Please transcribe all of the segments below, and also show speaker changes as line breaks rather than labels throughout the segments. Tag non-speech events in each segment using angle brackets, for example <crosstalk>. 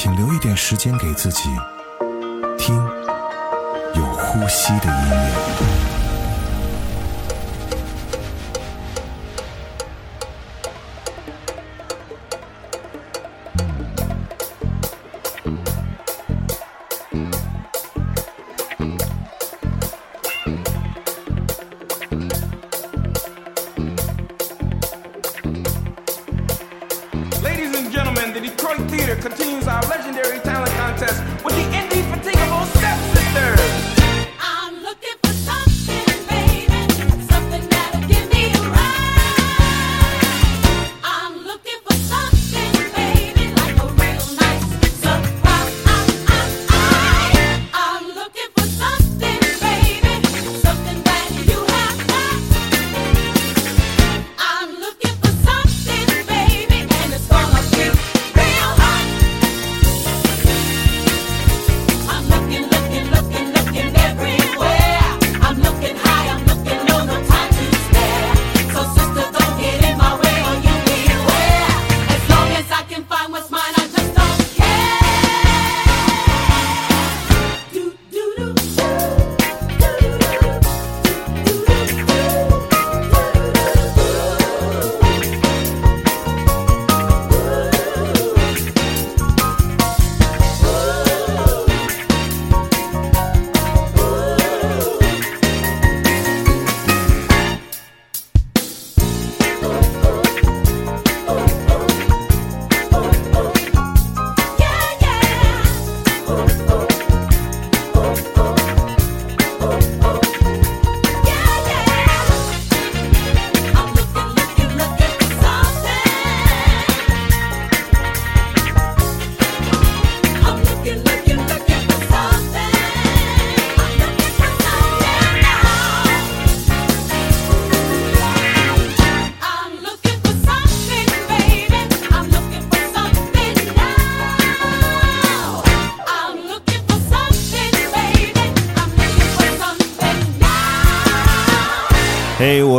请留一点时间给自己，听有呼吸的音乐。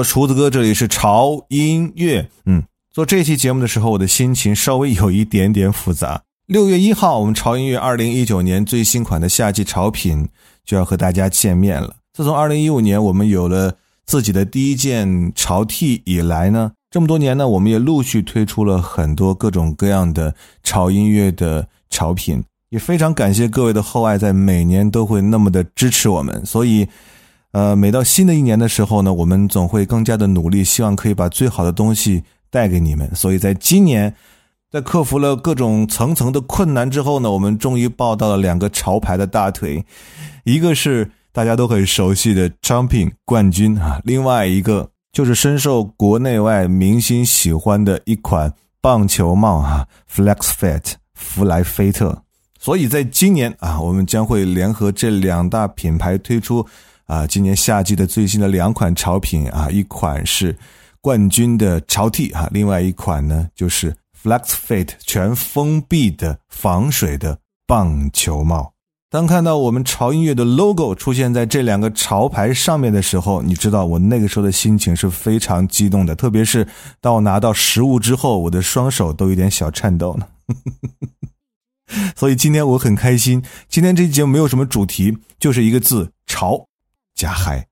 厨子哥，这里是潮音乐。嗯，做这期节目的时候，我的心情稍微有一点点复杂。六月一号，我们潮音乐二零一九年最新款的夏季潮品就要和大家见面了。自从二零一五年我们有了自己的第一件潮 T 以来呢，这么多年呢，我们也陆续推出了很多各种各样的潮音乐的潮品，也非常感谢各位的厚爱，在每年都会那么的支持我们，所以。呃，每到新的一年的时候呢，我们总会更加的努力，希望可以把最好的东西带给你们。所以在今年，在克服了各种层层的困难之后呢，我们终于抱到了两个潮牌的大腿，一个是大家都很熟悉的 Jumping 冠军啊，另外一个就是深受国内外明星喜欢的一款棒球帽啊，Flex Fit 弗莱菲特。所以在今年啊，我们将会联合这两大品牌推出。啊，今年夏季的最新的两款潮品啊，一款是冠军的潮 T 啊，另外一款呢就是 Flex Fit 全封闭的防水的棒球帽。当看到我们潮音乐的 logo 出现在这两个潮牌上面的时候，你知道我那个时候的心情是非常激动的，特别是当我拿到实物之后，我的双手都有点小颤抖呢。<laughs> 所以今天我很开心，今天这期节目没有什么主题，就是一个字潮。加嗨，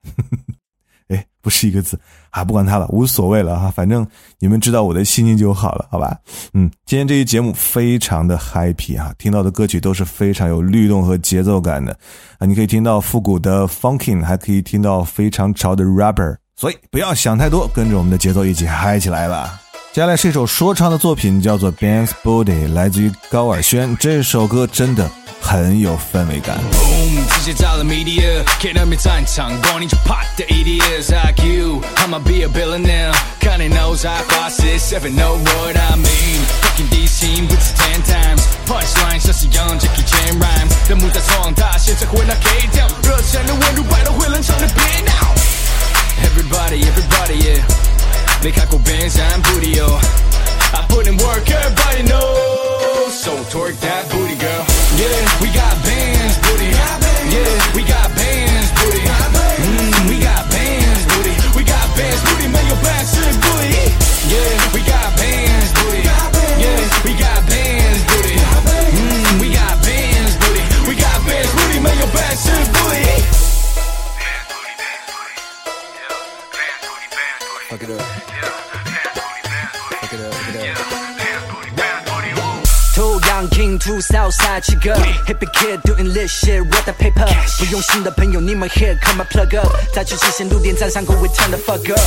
<laughs> 哎，不是一个字啊，不管它了，无所谓了哈，反正你们知道我的心情就好了，好吧？嗯，今天这期节目非常的 happy 啊，听到的歌曲都是非常有律动和节奏感的啊，你可以听到复古的 funking，还可以听到非常潮的 rapper，所以不要想太多，跟着我们的节奏一起嗨起来吧。接下来是一首说唱的作品，叫做 Ben's Body，来自于高尔宣，这首歌真的很有氛围感。
写在了 media，给人民战场，光临就啪的 idiots like you。I'ma be a billionaire，看你 nose I bosses if you know what I mean。Fucking DC 不止 ten times，punchline 像是 Young Jackie Chan rhymes，弹幕在闯大，现在回来 K 掉，热情的温度摆到会冷场的别闹。Everybody, everybody, yeah，没看过 Benz and Booty 哦，I put in work, everybody knows. So twerk that booty, girl. Yeah, we got bands, booty. Yeah, we got bands, booty. Mm, we got bands, booty. We got bands, booty. Man, your back shit, booty. Yeah, we got bands, booty. Yeah, we got bands, booty. Mm, we got bands, booty. We got bands, booty. Man, your back shit, booty.
Fuck it up. Fuck it up. Fuck it up.
Down king, too southside 七个 hippie kid doing this shit with the paper。不用心的朋友，你们 here come and plug up。再去之前路点站上 go we turn the fuck up。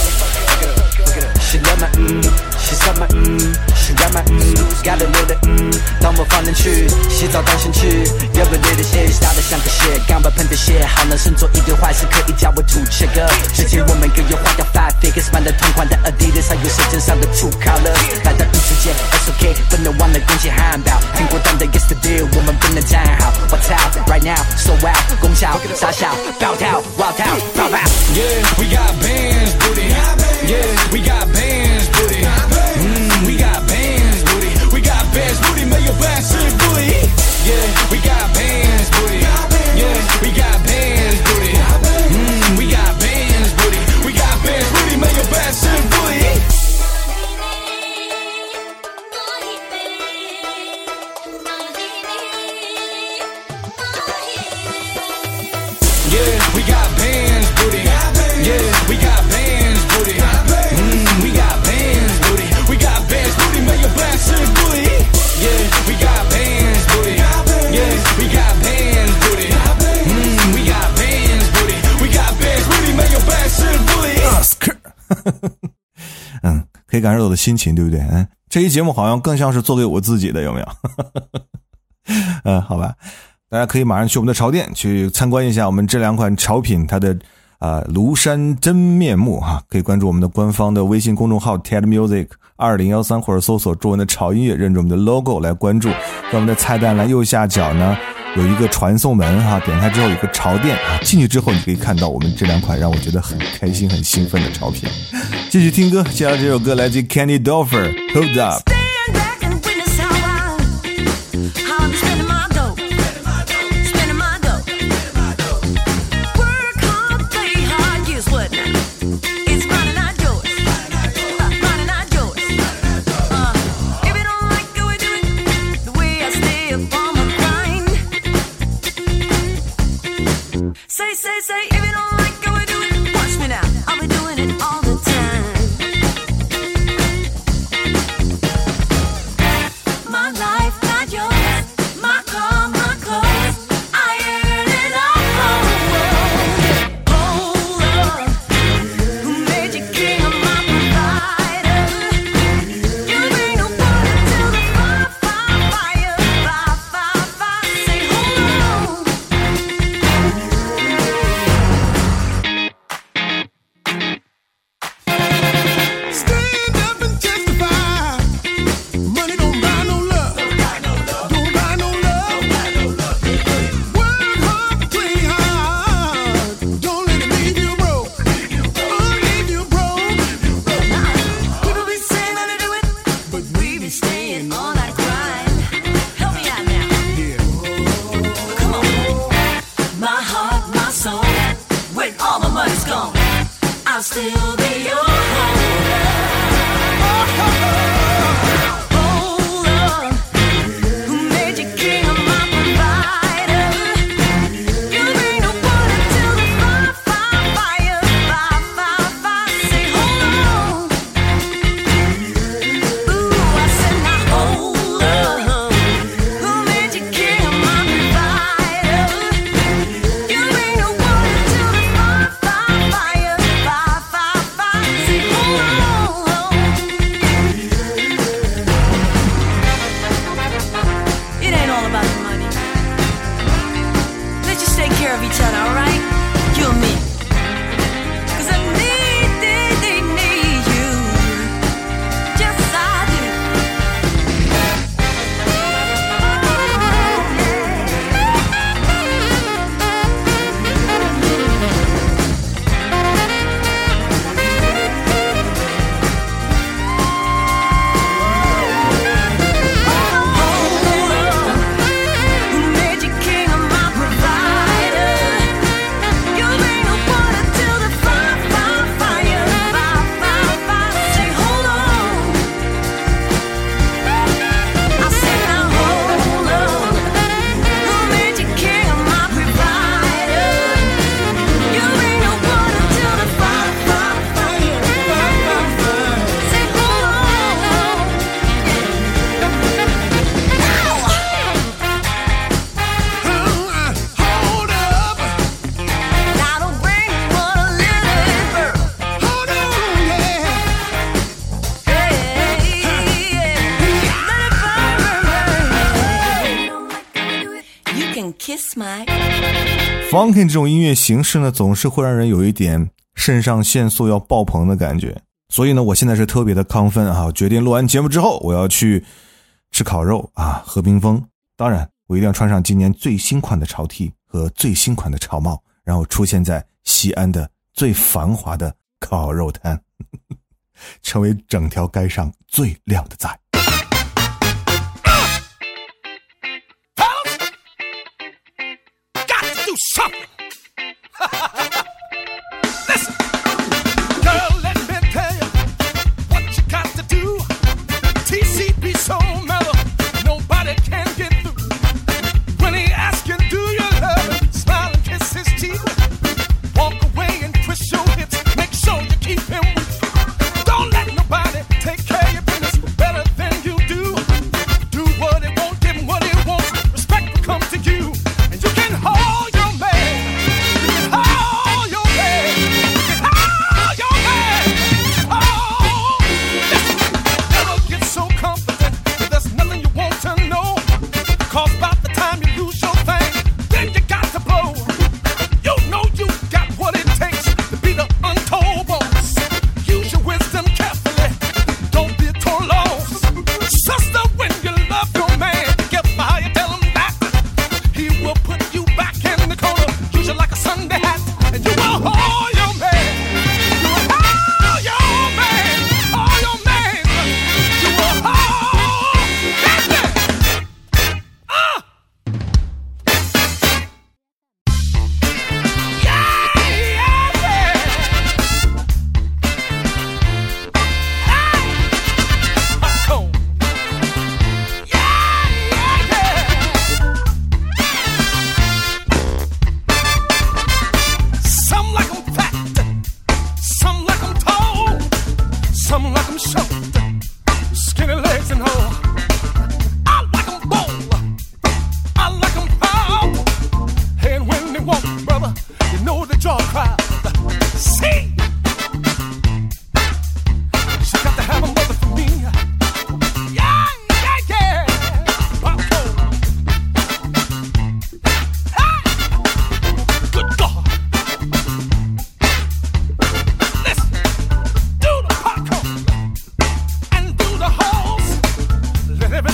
She love my 嗯，She suck my 嗯，She ride my 嗯，Got a little 嗯，当我放人去洗澡当先去，要不 little shit 打得像个 shit，刚把喷的血，好男生做一堆坏事可以叫我土切哥。之前我们更有花掉 five figures，买的同款的 Adidas，还有舌尖上的 True Colors。来到异世界 S O K，不能忘了贡献汉堡。听过蛋的 Yesterday，我们不能站好。我操，Right now so wild，功效傻笑，暴跳 wild 跳，跑跑。
Yeah, we got bands, booty. Yeah, we got bands, booty. Mm, we got bands, booty. We got bands, booty. 没有 bands 是 booty. Yeah, we
可以感受到我的心情，对不对？嗯，这期节目好像更像是做给我自己的，有没有？<laughs> 嗯，好吧，大家可以马上去我们的潮店去参观一下我们这两款潮品它的啊、庐山真面目哈、可以关注我们的官方的微信公众号 TED Music 二零幺三，或者搜索中文的潮音乐，认准我们的 logo 来关注。在我们的菜单栏右下角呢，有一个传送门哈、点开之后有个潮店啊，进去之后你可以看到我们这两款让我觉得很开心、很兴奋的潮品。继续听歌，接下来这首歌来自 Candy Dolfer，Hold Up。
still be yours.
Funking 这种音乐形式呢，总是会让人有一点肾上腺素要爆棚的感觉，所以呢我现在是特别的亢奋啊，决定录完节目之后我要去吃烤肉啊，喝冰峰。当然，我一定要穿上今年最新款的潮 T 和最新款的潮帽，然后出现在西安的最繁华的烤肉摊，<laughs> 成为整条街上最靓的仔。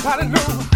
hot and.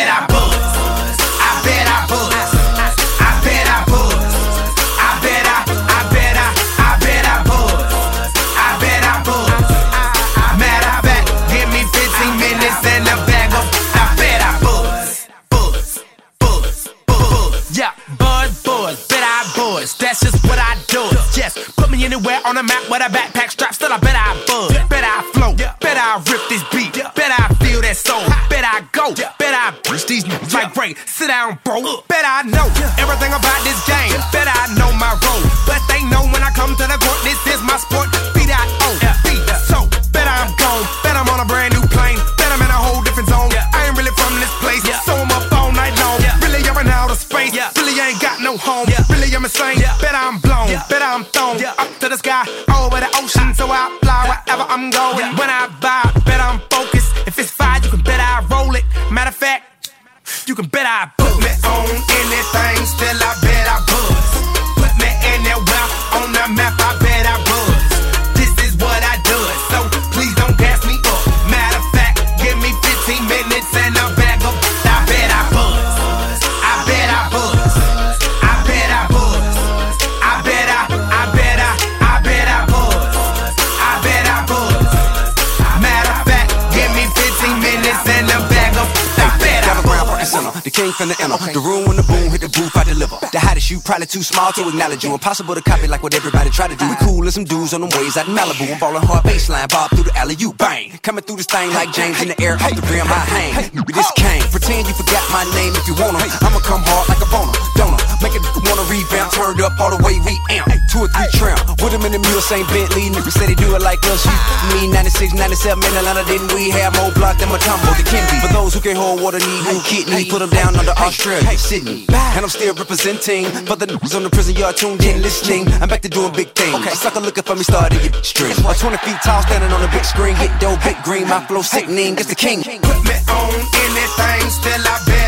Get I the. So I fly wherever I'm going. When I vibe, bet I'm focused. If it's fire, you can bet I roll it. Matter of fact, you can bet I put me on anything. Still, I bet I. Put finna enter. Okay. The
room you, probably too small to acknowledge you. Impossible to copy like what everybody try to do. We cool as some dudes on them waves out in Malibu. I'm ballin' hard baseline, bob through the alley, you bang. Coming through this thing like James in the air, off the rim, I hang. This king, pretend you forgot my name if you wanna. I'ma come hard like a boner, donor. Make it wanna revamp, turned up all the way we amp. Two or three trim, with him in the mule, same Bentley. Niggas say they do it like us. You, ah. me, 96, 97 in Atlanta, didn't we have more block than Matumbo, the Kimby? For those who can't hold water, need new kidney. Put them down under Australia, Sydney. And I'm still representing for the niggas on the prison yard tuned in, listening. I'm back to doing big things. Okay. Sucker looking for me, started your string. A 20 feet tall, standing on a big screen, get dope, big green. My flow sickening, guess the king.
Put me on anything, still I bet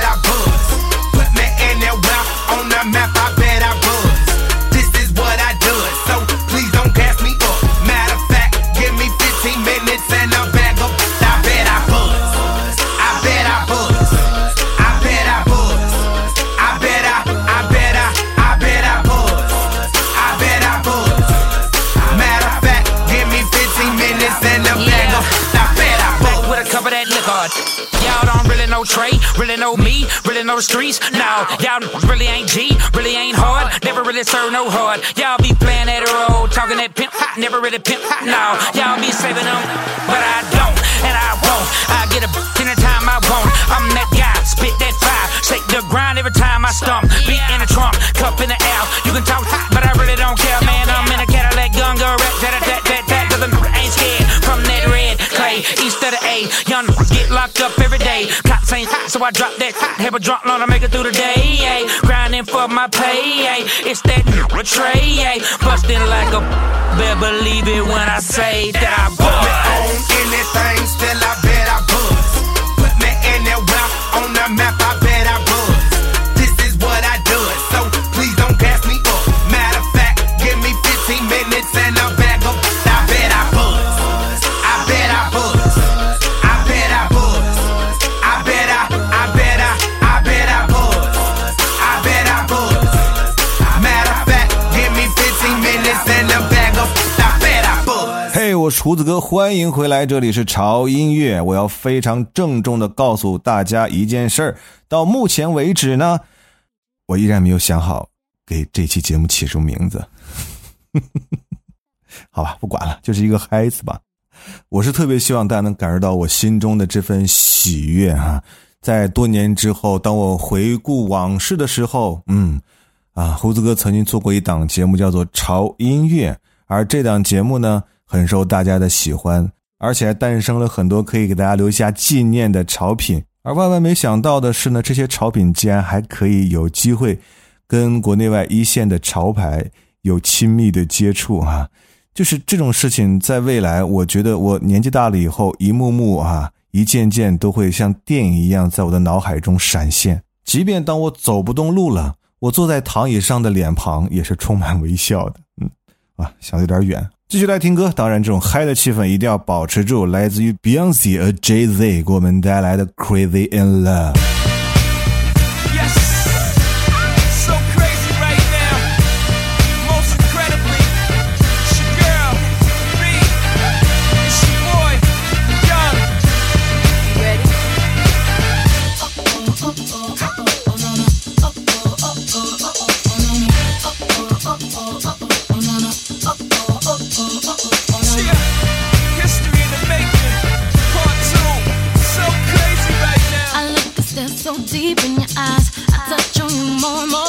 Trey, really know me, really know the streets. No, y'all really ain't G, really ain't hard, never really serve no hard. Y'all be playing that role, talking that pimp, never really pimp. No, y'all be saving them, but I don't, and I won't. I get a <laughs> time I want. I'm that guy, spit that fire, shake the grind every time I stomp. Beat in the trunk, cup in the air. You can talk, but I really don't care, man. I'm East of the A, young get locked up every day. Cops ain't hot, so I drop that hot. Have a drunk loan to make it through the day. ay. Grinding for my pay. ay. It's that tray. ay. Busting like a better believe it when I say that I
Put me on anything, still I bet I buzz. Put me anywhere on the map,
厨子哥，欢迎回来，这里是潮音乐。我要非常郑重的告诉大家一件事儿，到目前为止呢，我依然没有想好给这期节目起什么名字。<laughs> 好吧，不管了，就是一个嗨字吧。我是特别希望大家能感受到我心中的这份喜悦哈、在多年之后，当我回顾往事的时候，嗯，啊，胡子哥曾经做过一档节目叫做《潮音乐》，而这档节目呢，很受大家的喜欢。而且还诞生了很多可以给大家留下纪念的潮品。而万万没想到的是呢，这些潮品竟然还可以有机会跟国内外一线的潮牌有亲密的接触啊！就是这种事情，在未来，我觉得我年纪大了以后，一幕幕啊，一件件都会像电影一样在我的脑海中闪现。即便当我走不动路了，我坐在躺椅上的脸庞也是充满微笑的。嗯，啊，想的有点远。继续来听歌，当然这种嗨的气氛一定要保持住。来自于 Beyonce 和 Jay Z 给我们带来的《Crazy in Love》。
So
deep in your eyes. I touch on you more and more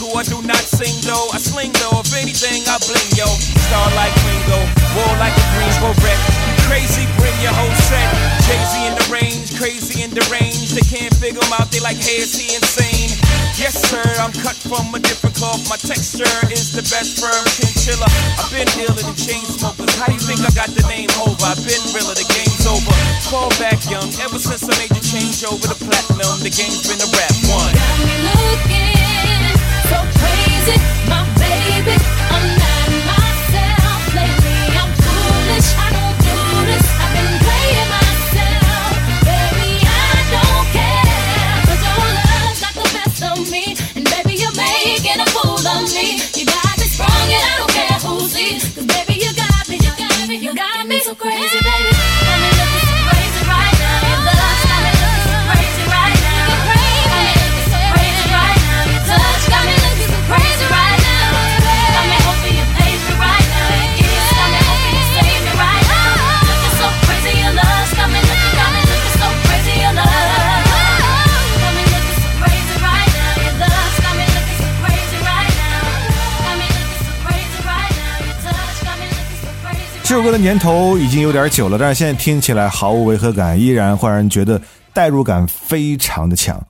article, I do not sing though. I sling though, if anything, I bling yo. Star like Ringo, war like a Greensboro wreck. Crazy, bring your whole set. Crazy in the range, crazy in the range. They can't figure him out, they like, hey, is he insane? Yes, sir, I'm cut from a different cloth. My texture is the best firm chinchilla. I've been dealing in chain smokers. How do you think I got the name over? I've been realer, the game's over. Fall back young, ever since I made the change over to platinum, the game's been a rap one.
Got me looking
年头已经有点久了，但是现在听起来毫无违和感，依然会让人觉得代入感非常的强。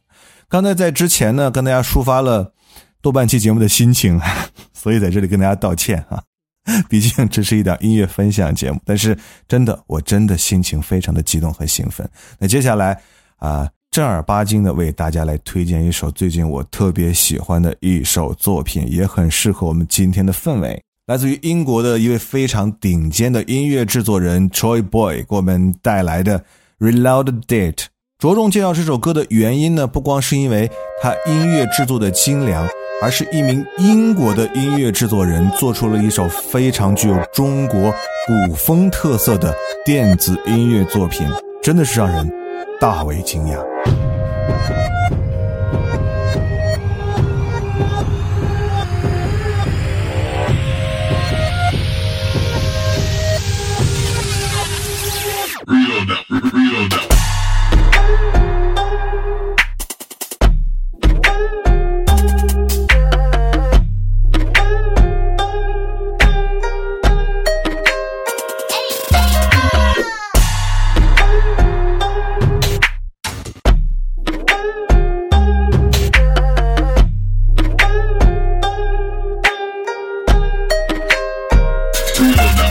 刚才在之前呢，跟大家抒发了多半期节目的心情，<laughs> 所以在这里跟大家道歉啊。<laughs> 毕竟这是一档音乐分享节目，但是真的，我真的心情非常的激动和兴奋。那接下来啊、正儿八经的为大家来推荐一首最近我特别喜欢的一首作品，也很适合我们今天的氛围。来自于英国的一位非常顶尖的音乐制作人 Troy Boy 给我们带来的《Reload Date》。着重介绍这首歌的原因呢，不光是因为它音乐制作的精良，而是一名英国的音乐制作人做出了一首非常具有中国古风特色的电子音乐作品。真的是让人大为惊讶。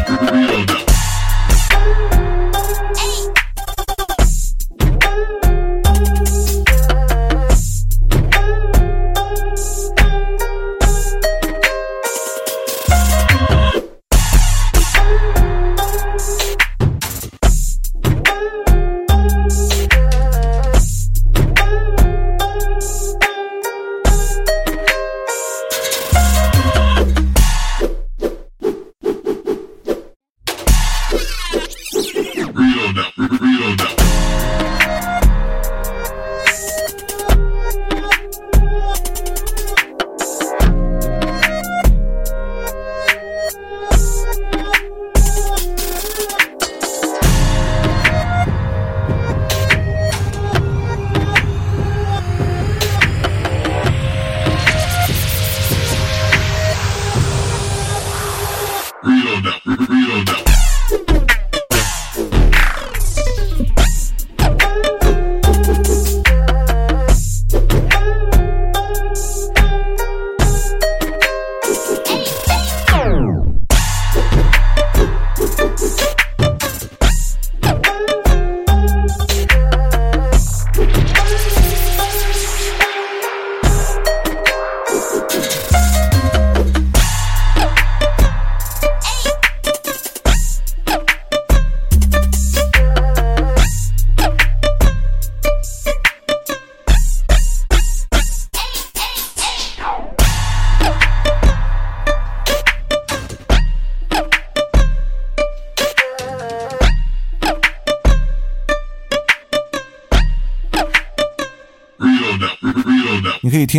Real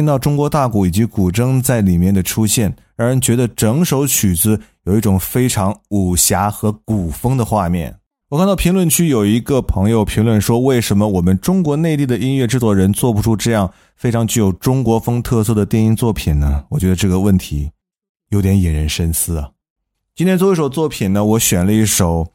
听到中国大鼓以及古筝在里面的出现，让人觉得整首曲子有一种非常武侠和古风的画面。我看到评论区有一个朋友评论说：“为什么我们中国内地的音乐制作人做不出这样非常具有中国风特色的电音作品呢？”我觉得这个问题有点引人深思啊。今天最后一首作品呢，我选了一首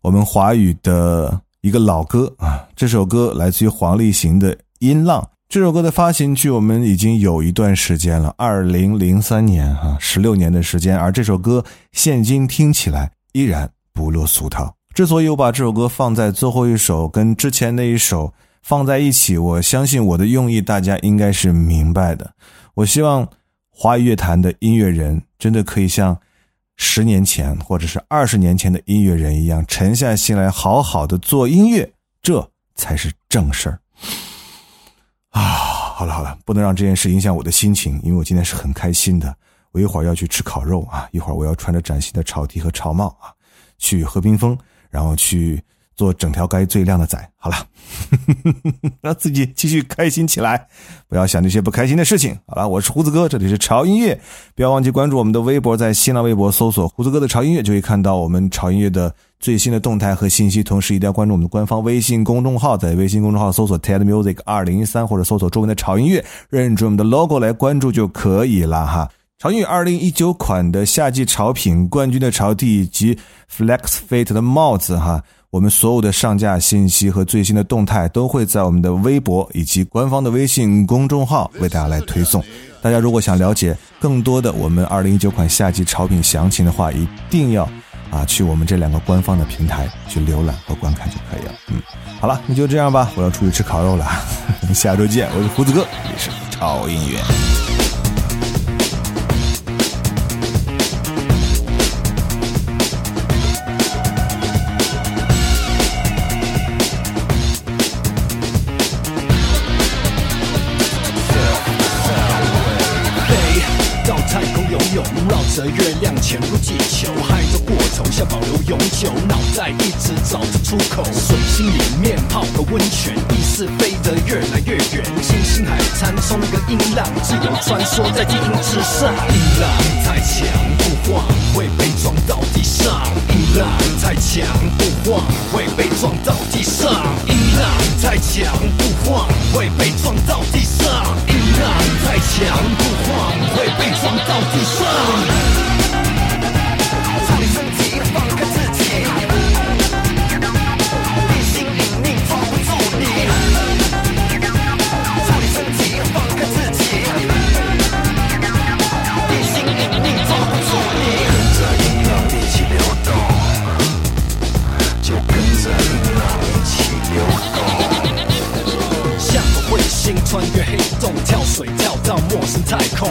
我们华语的一个老歌啊，这首歌来自于黄立行的《音浪》。这首歌的发行距我们已经有一段时间了，二零零三年啊，十六年的时间。而这首歌现今听起来依然不落俗套。之所以我把这首歌放在最后一首，跟之前那一首放在一起，我相信我的用意大家应该是明白的。我希望华语乐坛的音乐人真的可以像十年前或者是二十年前的音乐人一样，沉下心来好好的做音乐，这才是正事儿。啊，好了好了，不能让这件事影响我的心情，因为我今天是很开心的。我一会儿要去吃烤肉啊，一会儿我要穿着崭新的潮 T 和潮帽啊，去喝冰峰，然后去做整条街最靓的仔。好了，<laughs> 让自己继续开心起来，不要想那些不开心的事情。好了，我是胡子哥，这里是潮音乐，不要忘记关注我们的微博，在新浪微博搜索“胡子哥的潮音乐”，就可以看到我们潮音乐的最新的动态和信息。同时，一定要关注我们的官方微信公众号，在微信公众号搜索 “TED Music 二零一三”或者搜索中文的潮音乐，认准我们的 logo 来关注就可以了哈。潮音乐二零一九款的夏季潮品冠军的潮 T 以及 Flex Fit 的帽子哈，我们所有的上架信息和最新的动态都会在我们的微博以及官方的微信公众号为大家来推送。大家如果想了解更多的我们二零一九款夏季潮品详情的话，一定要啊去我们这两个官方的平台去浏览和观看就可以了。嗯，好了，那就这样吧，我要出去吃烤肉了，<laughs> 下周见。我是胡子哥，这里是潮音乐。
飞到太空游泳，绕着月亮
潜入地球，嗨着过头，像保留永久，脑袋一直找着出口，水星里面泡个温泉，意识飞得越来越远，星星海参冲个音浪，自由穿梭在地音之上，音浪太强不晃，会被撞到地上，音浪太强不晃，会被撞到地上，音浪太强不晃，会被撞到地上，音浪太强不晃，会被撞到地上。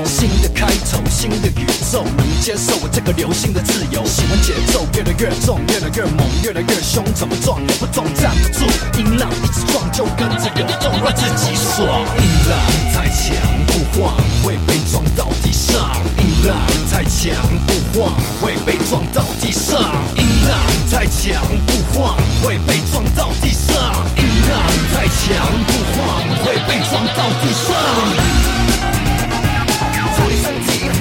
新的开头，新的宇宙，能接受我这个流星的自由。喜欢节奏越来。越重，越来越猛，越来。越凶，怎么撞也不动，站不住，音浪一直撞，就跟着流动，让自己爽。音浪太强不晃，会被撞到地上；音浪太强不晃，会被撞到地上；音浪太强不晃，会被撞到地上；音浪太强不晃，会被撞到地上。操你身体，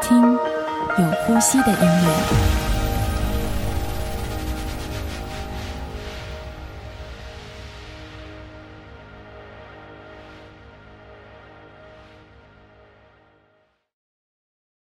听有呼吸的音乐。